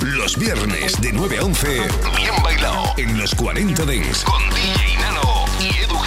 Los viernes de nueve a 11, bien bailado en los 40 Dents con DJ Nano y Edu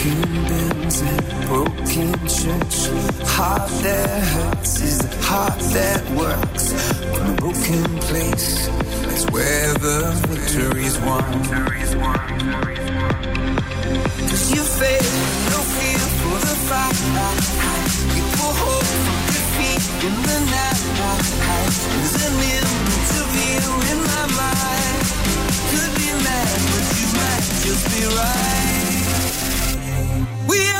broken bins and broken church. Heart that hurts is a heart that works. From a broken place, is where the victory's won. Cause you fail, no fear for the fight. You pull hope from defeat in the night. There's an image of you in my mind. Could be mad, but you might just be right. We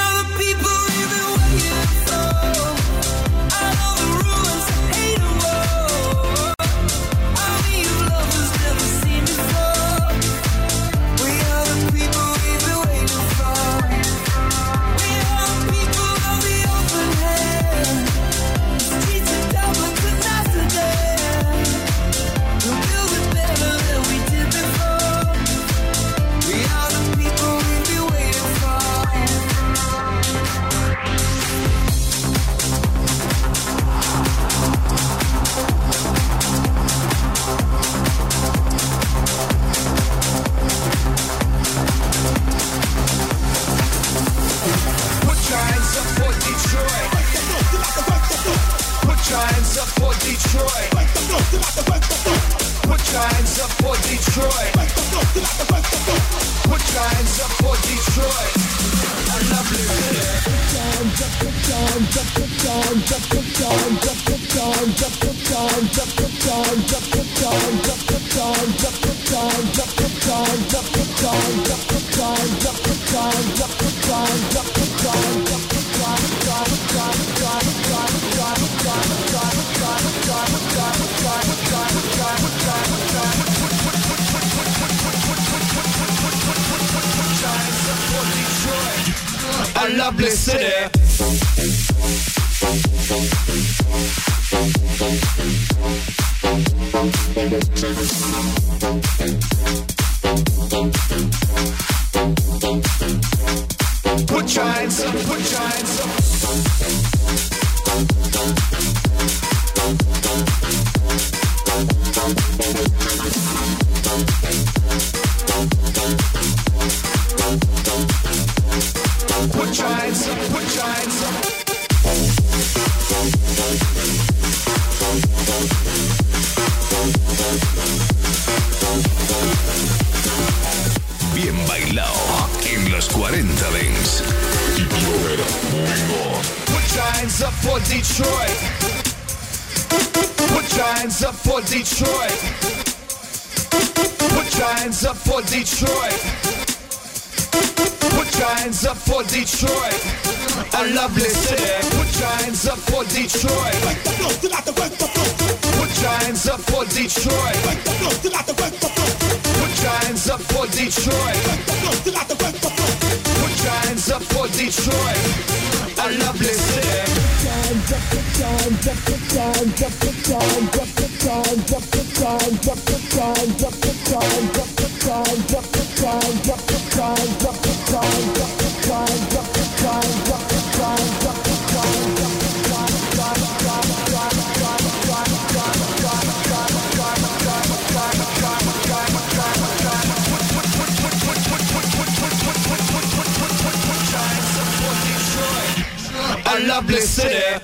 A A lovely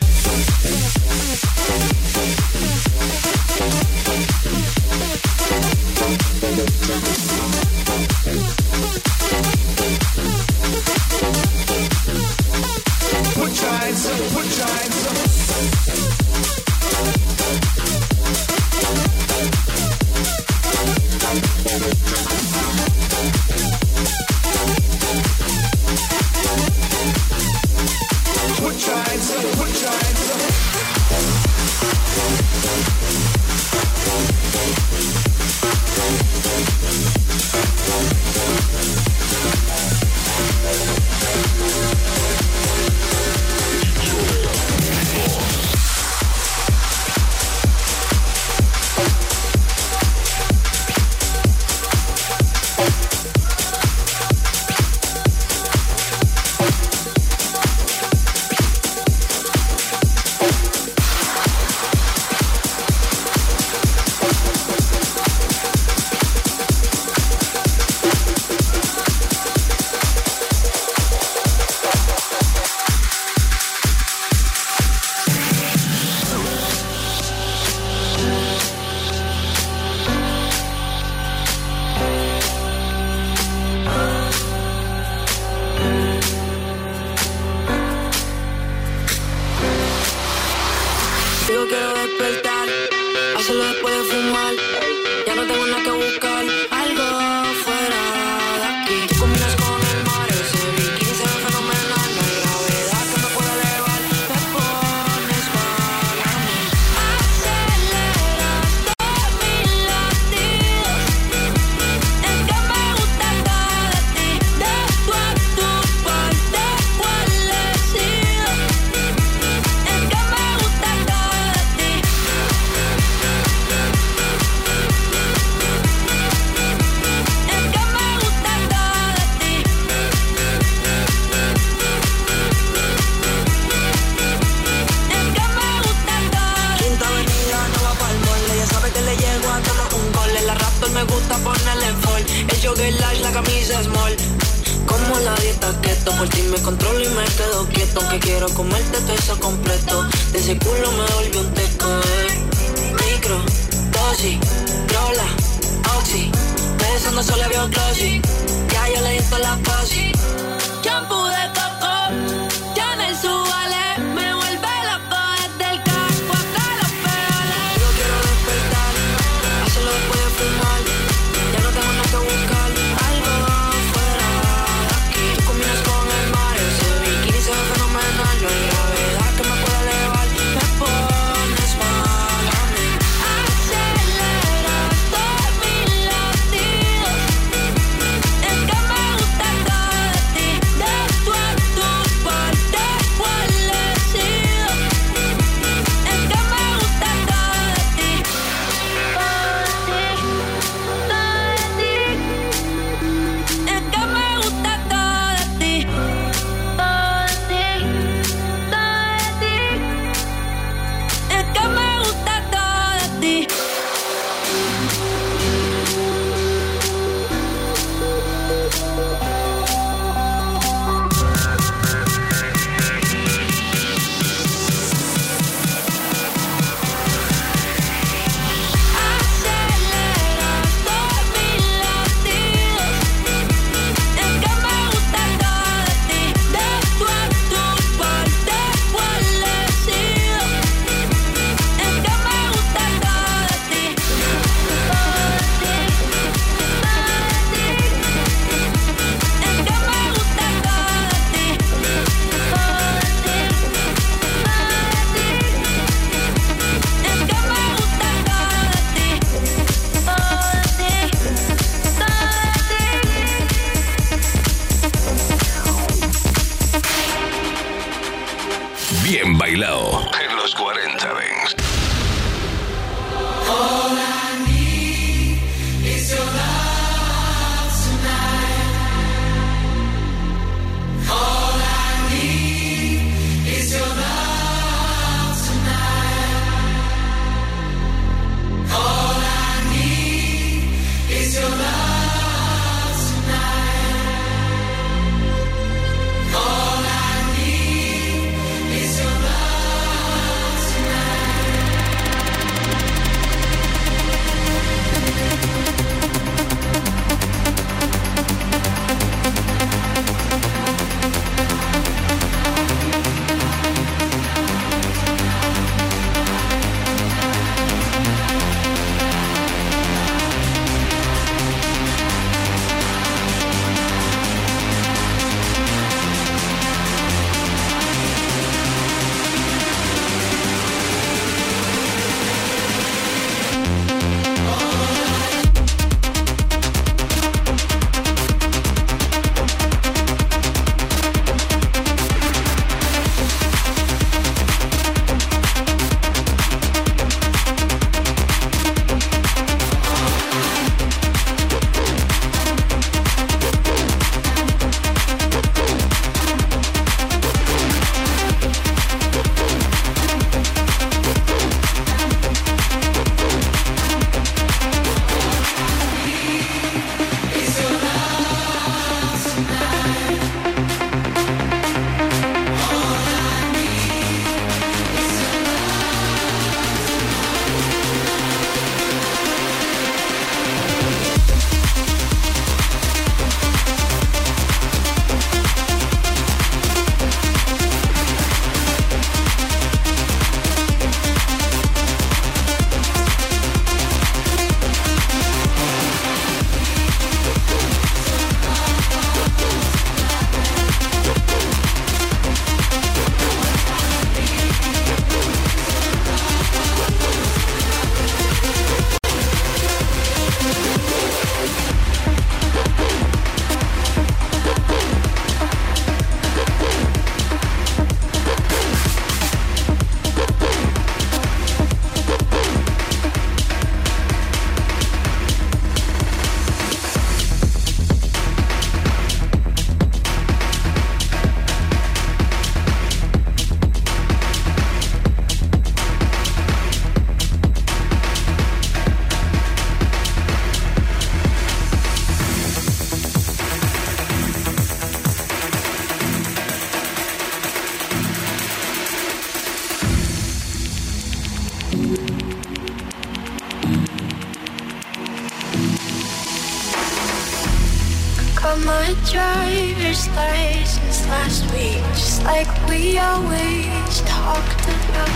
saw driver's license last week, just like we always talked about.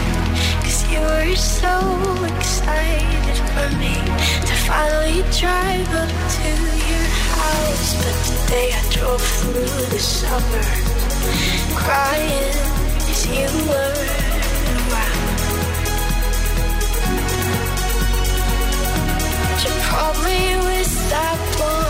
Cause you were so excited for me to finally drive up to your house. But today I drove through the suburbs, crying as you were around. You probably was that one.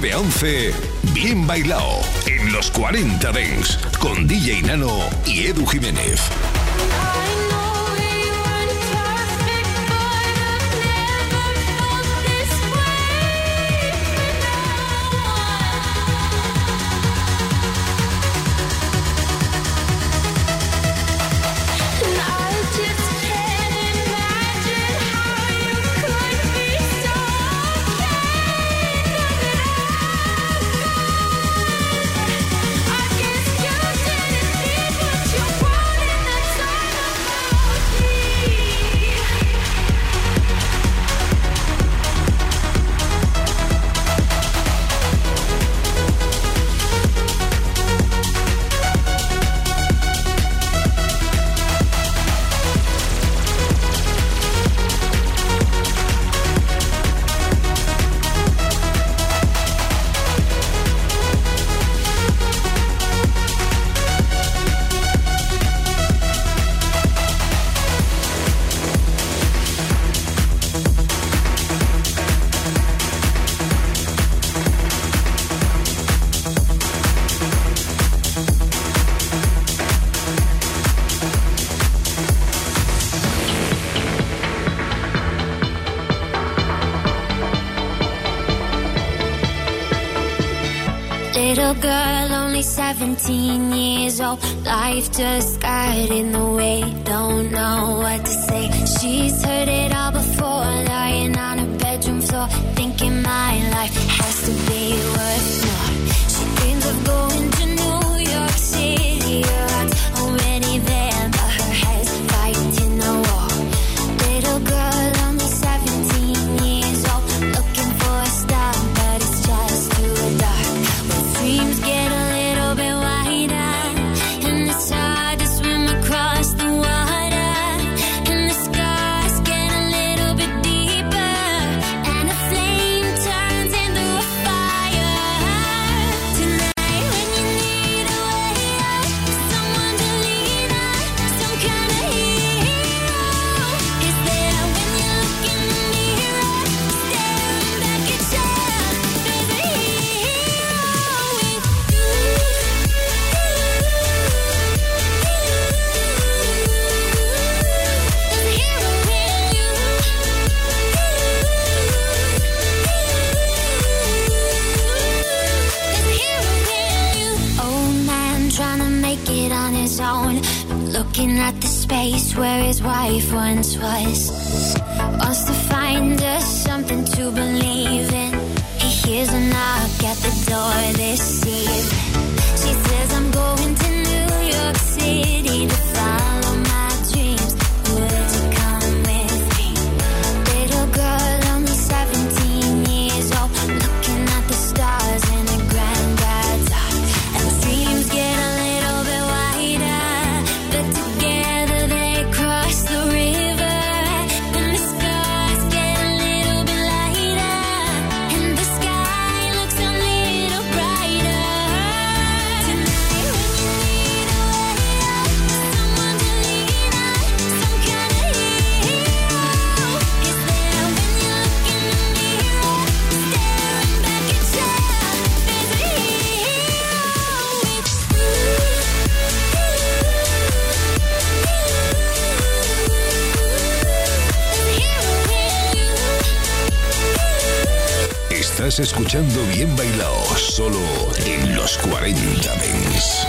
9 a 11, Bien Bailao, en los 40 Dens, con DJ Nano y Edu Jiménez. Little girl, only 17 years old. Life just got in the way, don't know what to say. She's heard it all before. Escuchando Bien Bailao, solo en los 40 Dens.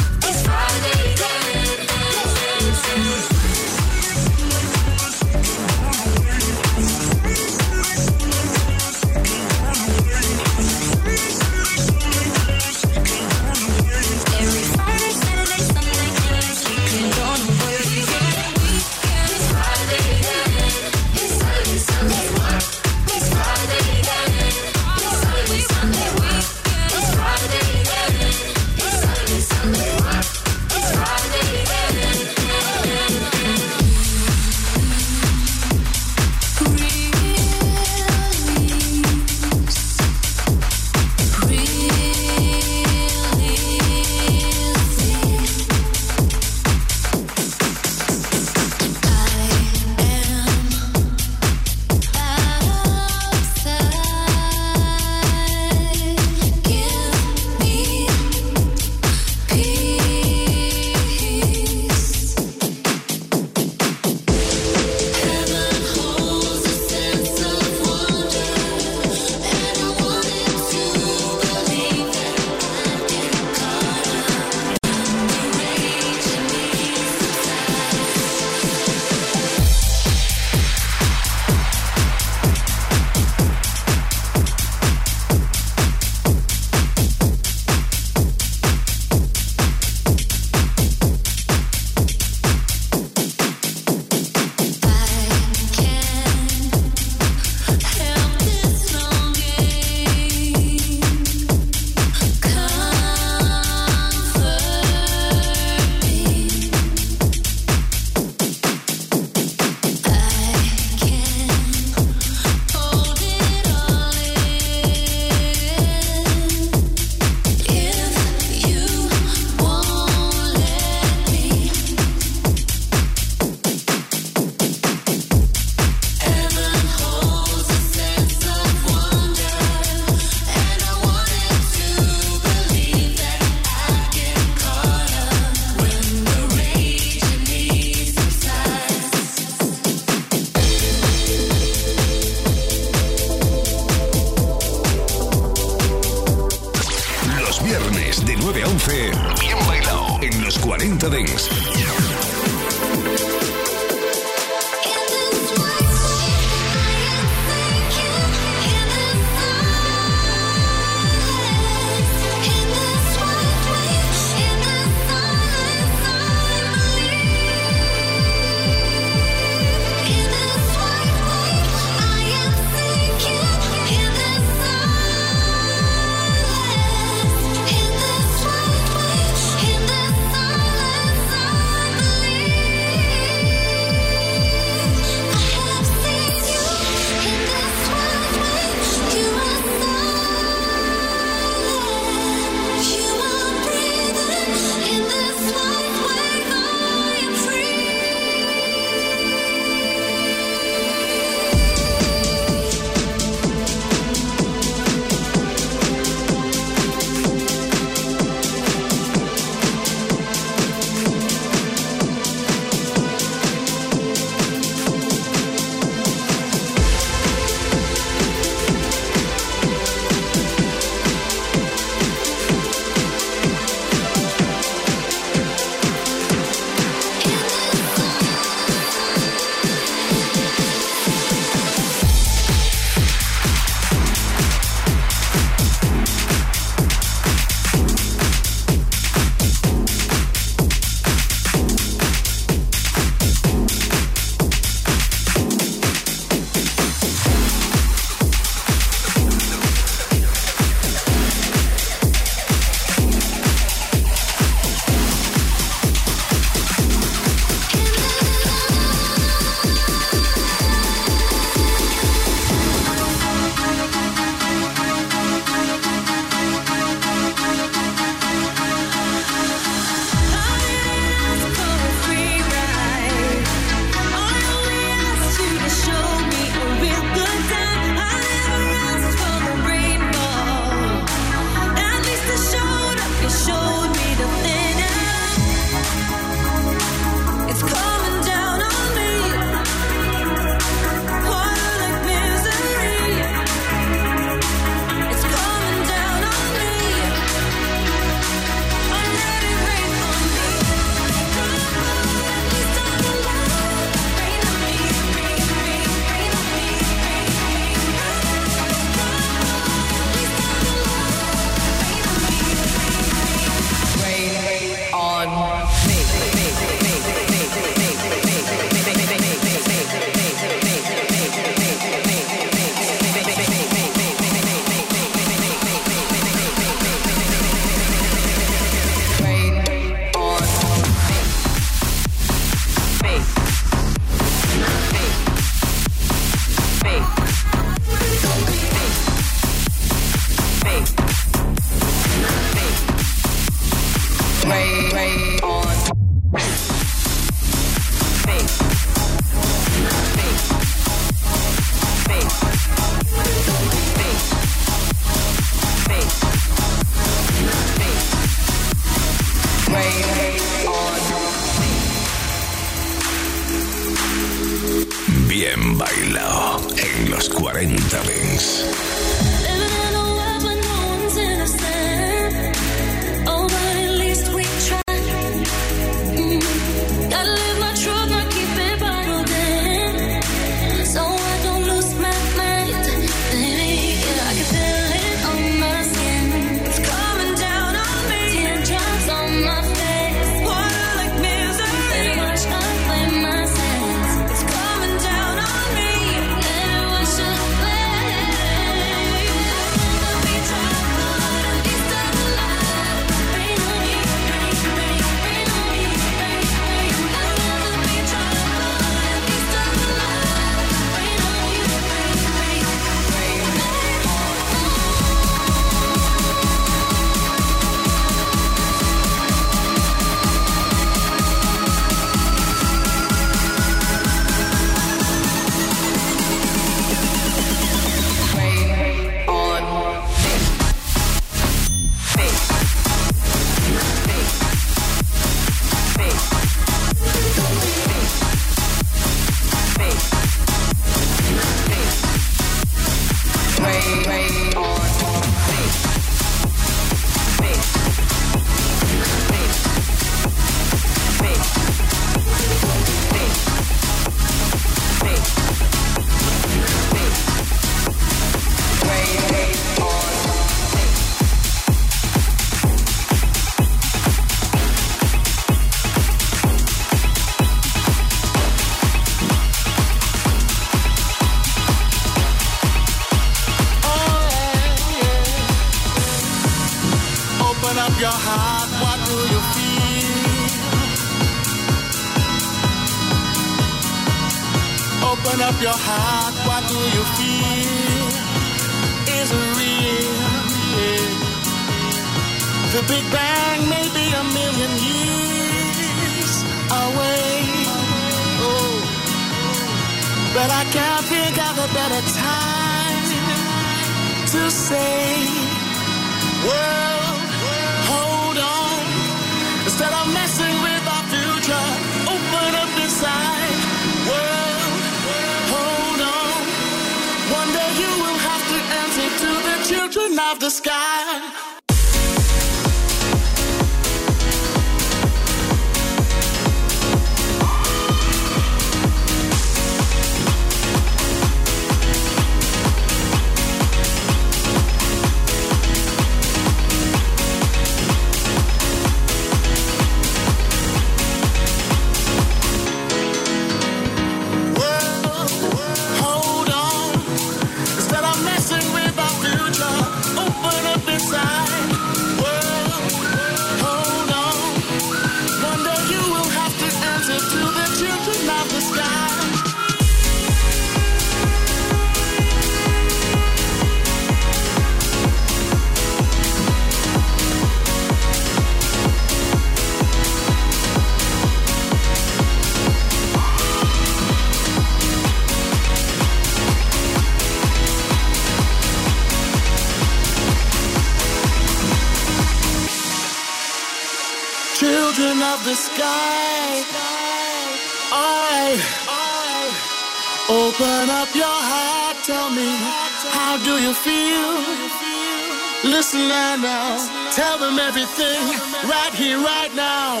Listen now, now. Tell them everything right here, right now.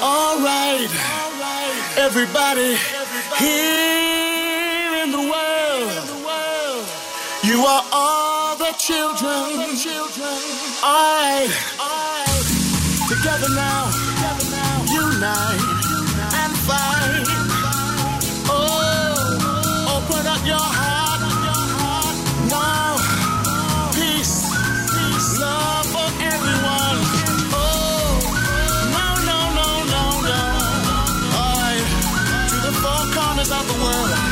All right. Everybody here in the world, you are all the children. All right. Together now, unite and fight. Oh, open up your heart. another one.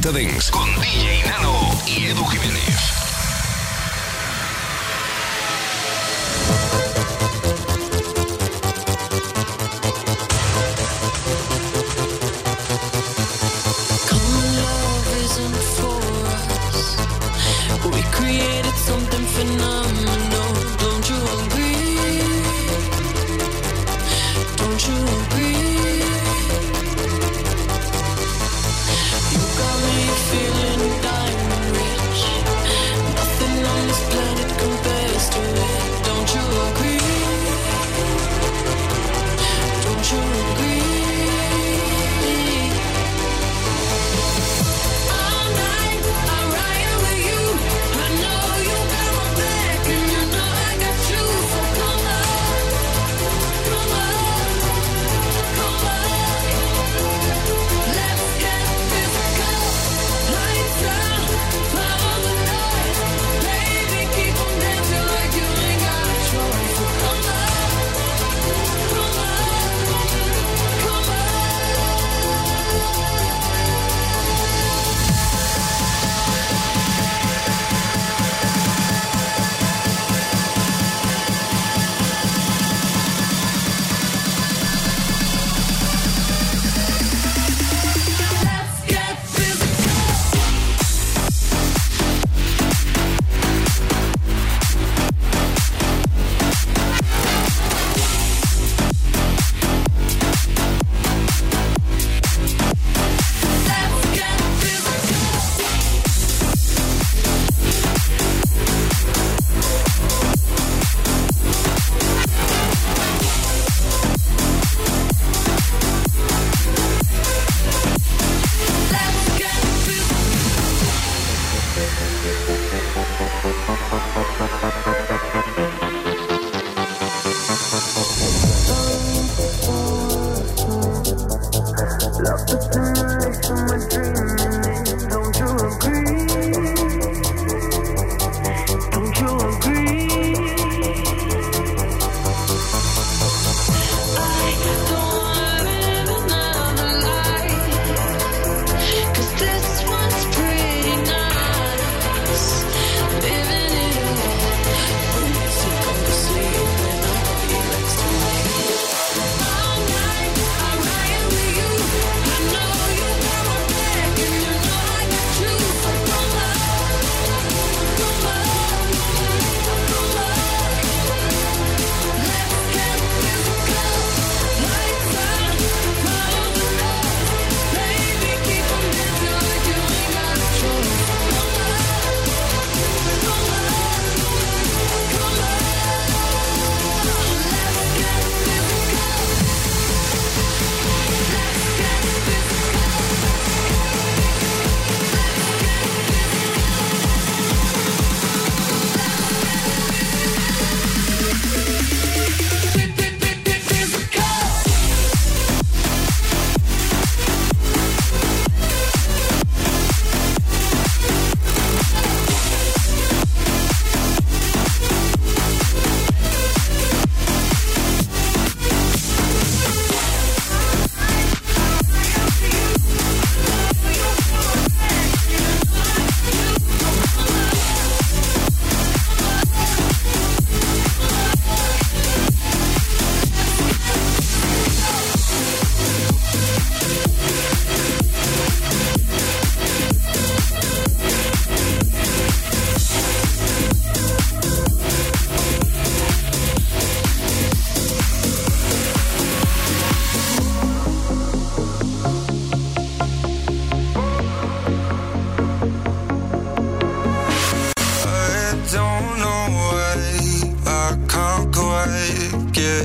into things.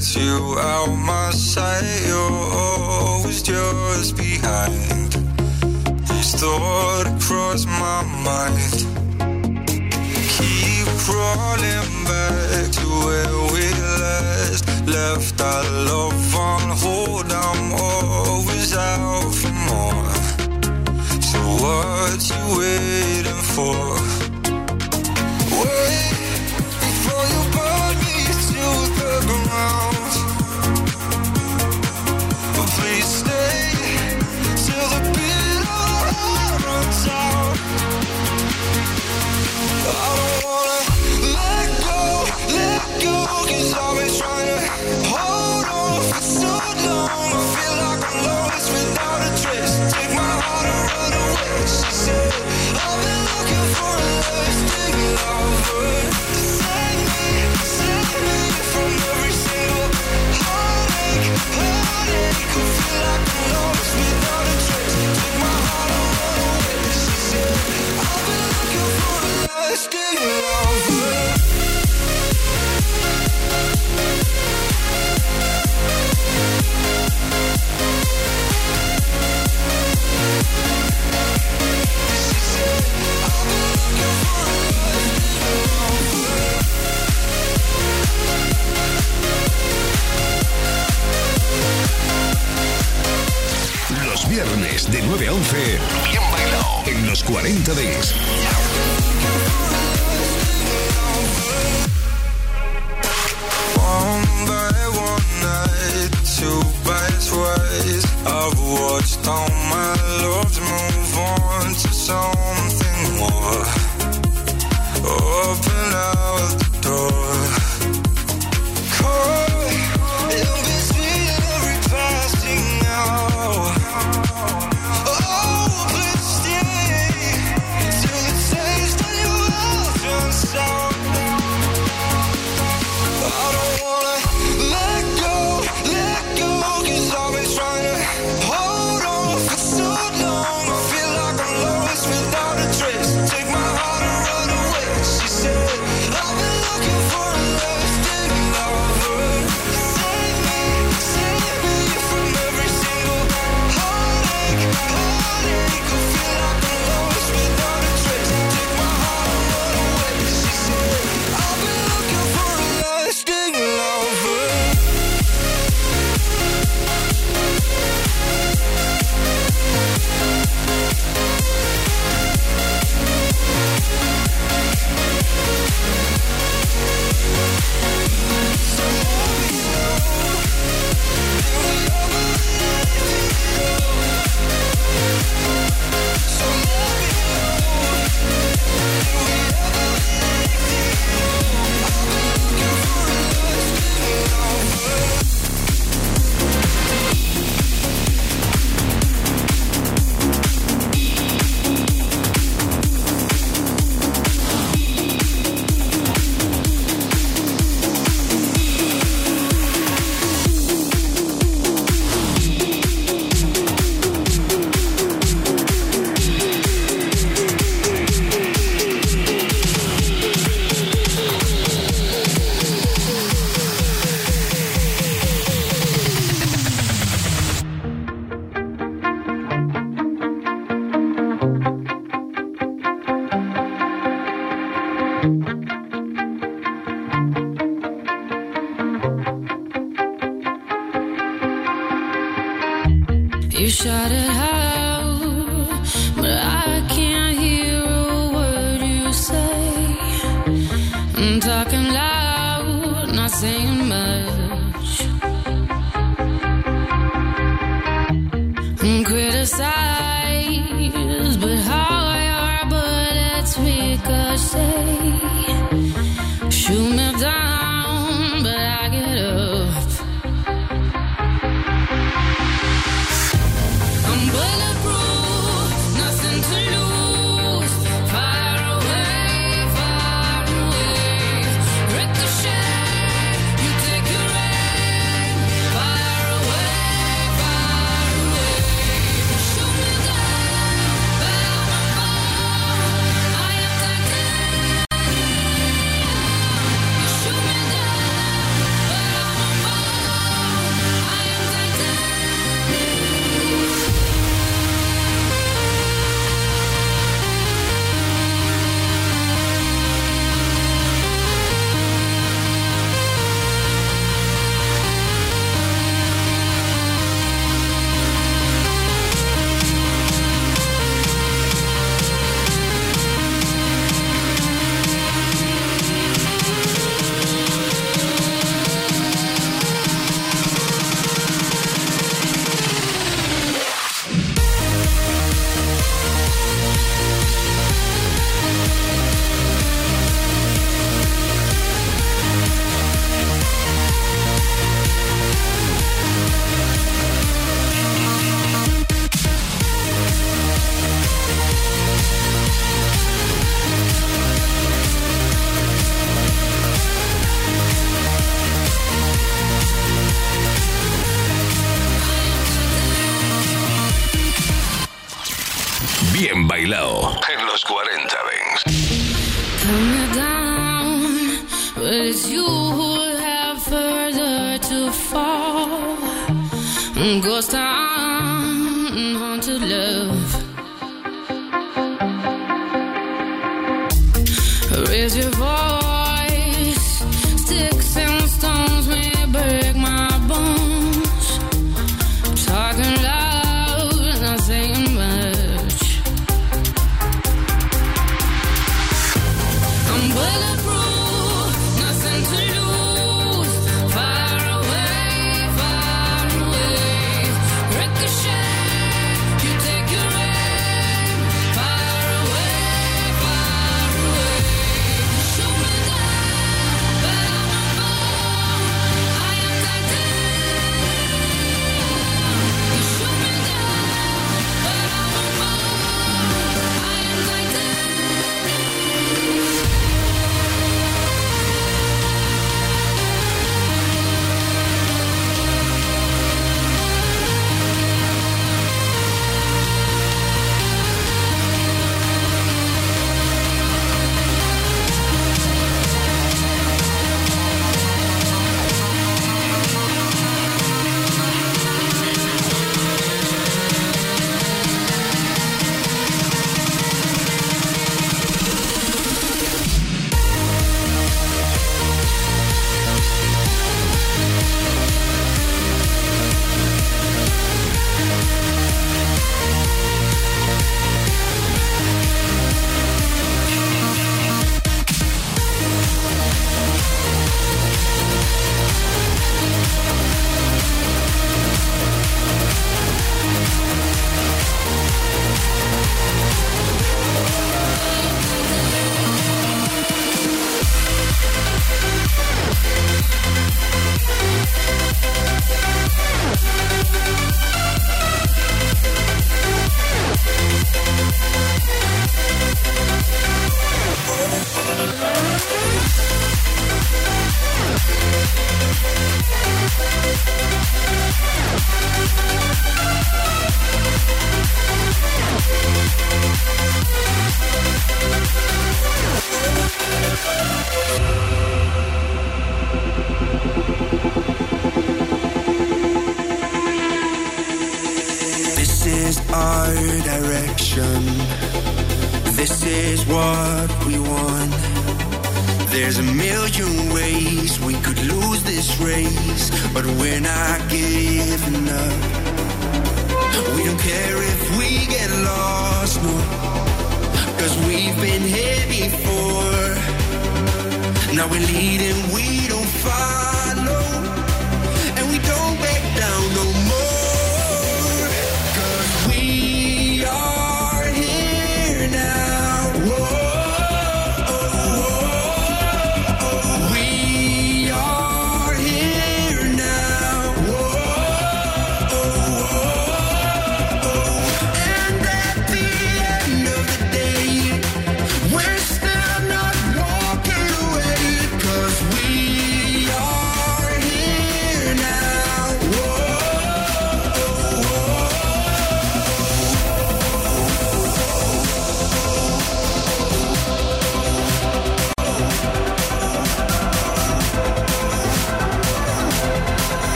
gets you out my sight. You're always just behind. This thought across my mind. Keep crawling back to where we last left our love on hold. I'm always out for more. So what you waiting for? I feel like I'm low. Viernes de 9 a 11, bien bailado en los 40 Days. I've watched all my loves move on to something more. Open out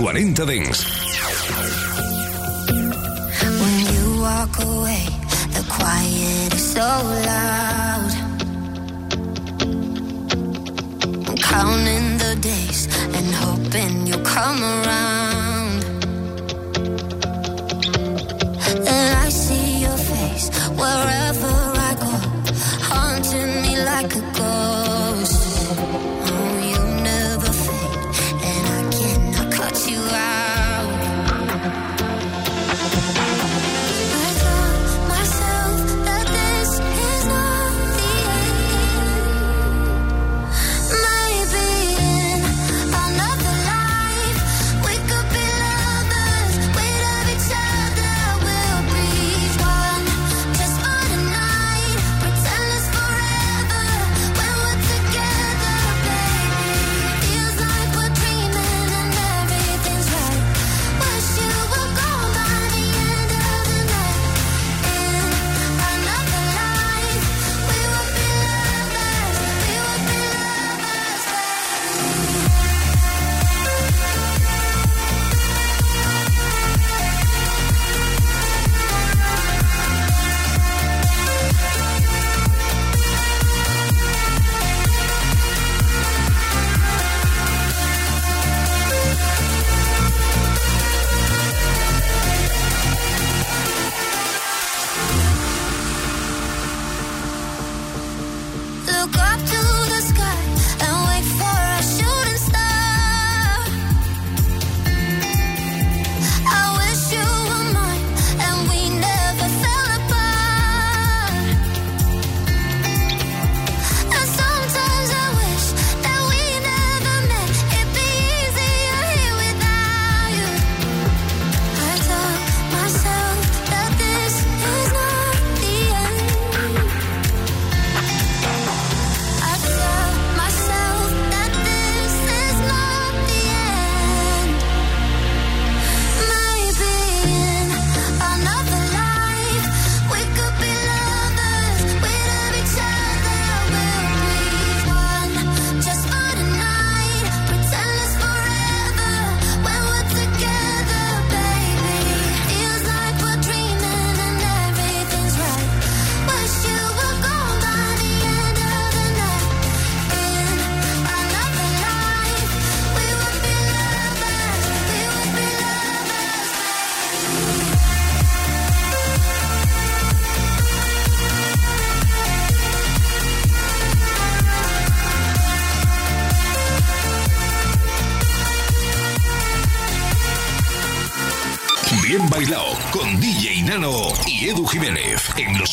40 Dents.